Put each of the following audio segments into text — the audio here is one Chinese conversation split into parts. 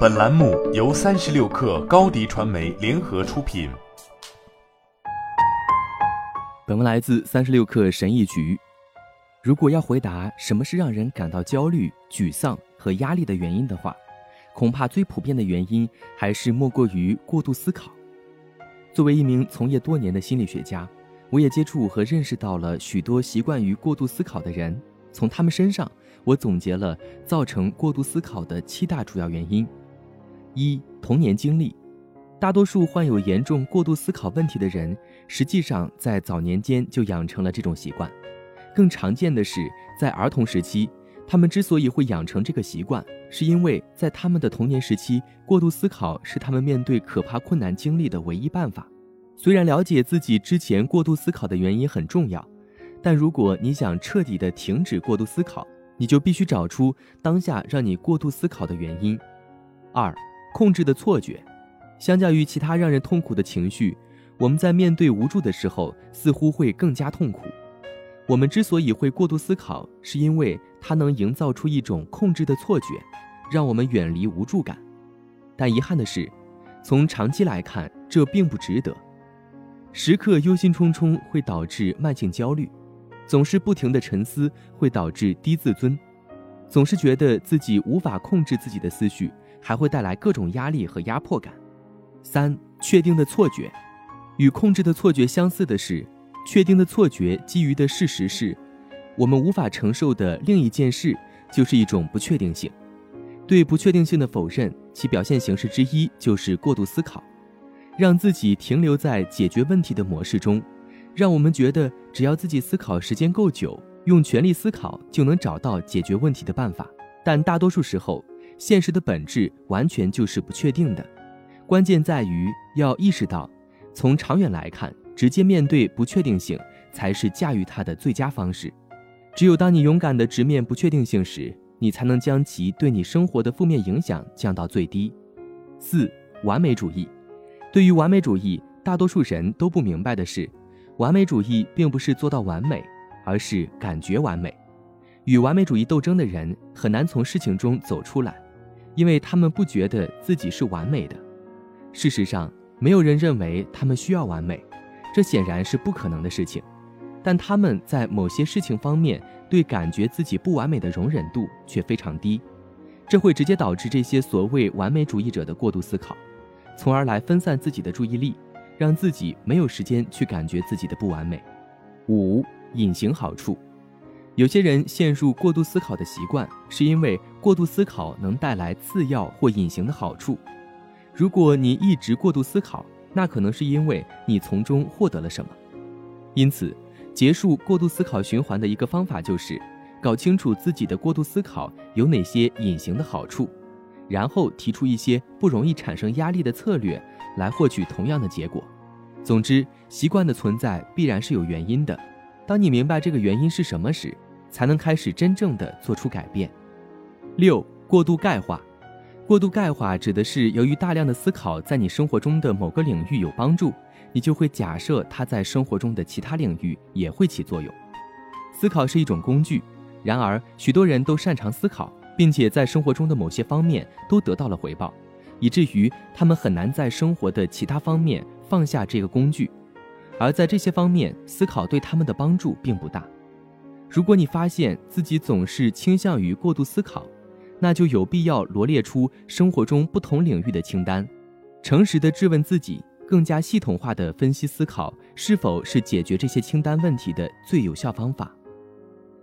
本栏目由三十六氪高低传媒联合出品。本文来自三十六氪神译局。如果要回答什么是让人感到焦虑、沮丧和压力的原因的话，恐怕最普遍的原因还是莫过于过度思考。作为一名从业多年的心理学家，我也接触和认识到了许多习惯于过度思考的人。从他们身上，我总结了造成过度思考的七大主要原因：一、童年经历。大多数患有严重过度思考问题的人，实际上在早年间就养成了这种习惯。更常见的是，在儿童时期，他们之所以会养成这个习惯，是因为在他们的童年时期，过度思考是他们面对可怕困难经历的唯一办法。虽然了解自己之前过度思考的原因很重要，但如果你想彻底的停止过度思考，你就必须找出当下让你过度思考的原因。二、控制的错觉。相较于其他让人痛苦的情绪，我们在面对无助的时候似乎会更加痛苦。我们之所以会过度思考，是因为它能营造出一种控制的错觉，让我们远离无助感。但遗憾的是，从长期来看，这并不值得。时刻忧心忡忡会导致慢性焦虑，总是不停的沉思会导致低自尊，总是觉得自己无法控制自己的思绪，还会带来各种压力和压迫感。三、确定的错觉，与控制的错觉相似的是，确定的错觉基于的事实是，我们无法承受的另一件事就是一种不确定性。对不确定性的否认，其表现形式之一就是过度思考，让自己停留在解决问题的模式中，让我们觉得只要自己思考时间够久，用全力思考就能找到解决问题的办法。但大多数时候，现实的本质完全就是不确定的。关键在于要意识到，从长远来看，直接面对不确定性才是驾驭它的最佳方式。只有当你勇敢地直面不确定性时，你才能将其对你生活的负面影响降到最低。四、完美主义。对于完美主义，大多数人都不明白的是，完美主义并不是做到完美，而是感觉完美。与完美主义斗争的人很难从事情中走出来，因为他们不觉得自己是完美的。事实上，没有人认为他们需要完美，这显然是不可能的事情。但他们在某些事情方面对感觉自己不完美的容忍度却非常低，这会直接导致这些所谓完美主义者的过度思考，从而来分散自己的注意力，让自己没有时间去感觉自己的不完美。五、隐形好处，有些人陷入过度思考的习惯，是因为过度思考能带来次要或隐形的好处。如果你一直过度思考，那可能是因为你从中获得了什么。因此，结束过度思考循环的一个方法就是搞清楚自己的过度思考有哪些隐形的好处，然后提出一些不容易产生压力的策略来获取同样的结果。总之，习惯的存在必然是有原因的。当你明白这个原因是什么时，才能开始真正的做出改变。六、过度钙化。过度钙化指的是由于大量的思考在你生活中的某个领域有帮助，你就会假设它在生活中的其他领域也会起作用。思考是一种工具，然而许多人都擅长思考，并且在生活中的某些方面都得到了回报，以至于他们很难在生活的其他方面放下这个工具，而在这些方面思考对他们的帮助并不大。如果你发现自己总是倾向于过度思考，那就有必要罗列出生活中不同领域的清单，诚实的质问自己，更加系统化的分析思考是否是解决这些清单问题的最有效方法。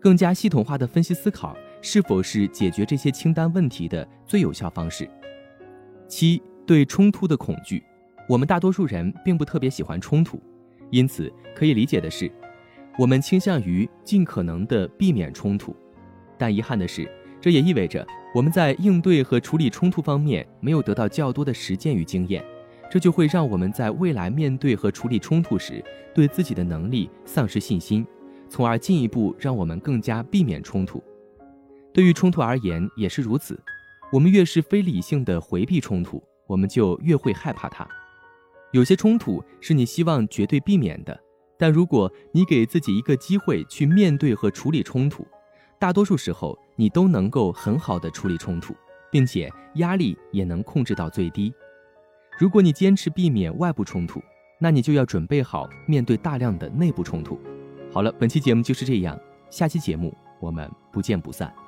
更加系统化的分析思考是否是解决这些清单问题的最有效方式。七对冲突的恐惧，我们大多数人并不特别喜欢冲突，因此可以理解的是，我们倾向于尽可能的避免冲突。但遗憾的是。这也意味着我们在应对和处理冲突方面没有得到较多的实践与经验，这就会让我们在未来面对和处理冲突时，对自己的能力丧失信心，从而进一步让我们更加避免冲突。对于冲突而言也是如此，我们越是非理性的回避冲突，我们就越会害怕它。有些冲突是你希望绝对避免的，但如果你给自己一个机会去面对和处理冲突，大多数时候，你都能够很好的处理冲突，并且压力也能控制到最低。如果你坚持避免外部冲突，那你就要准备好面对大量的内部冲突。好了，本期节目就是这样，下期节目我们不见不散。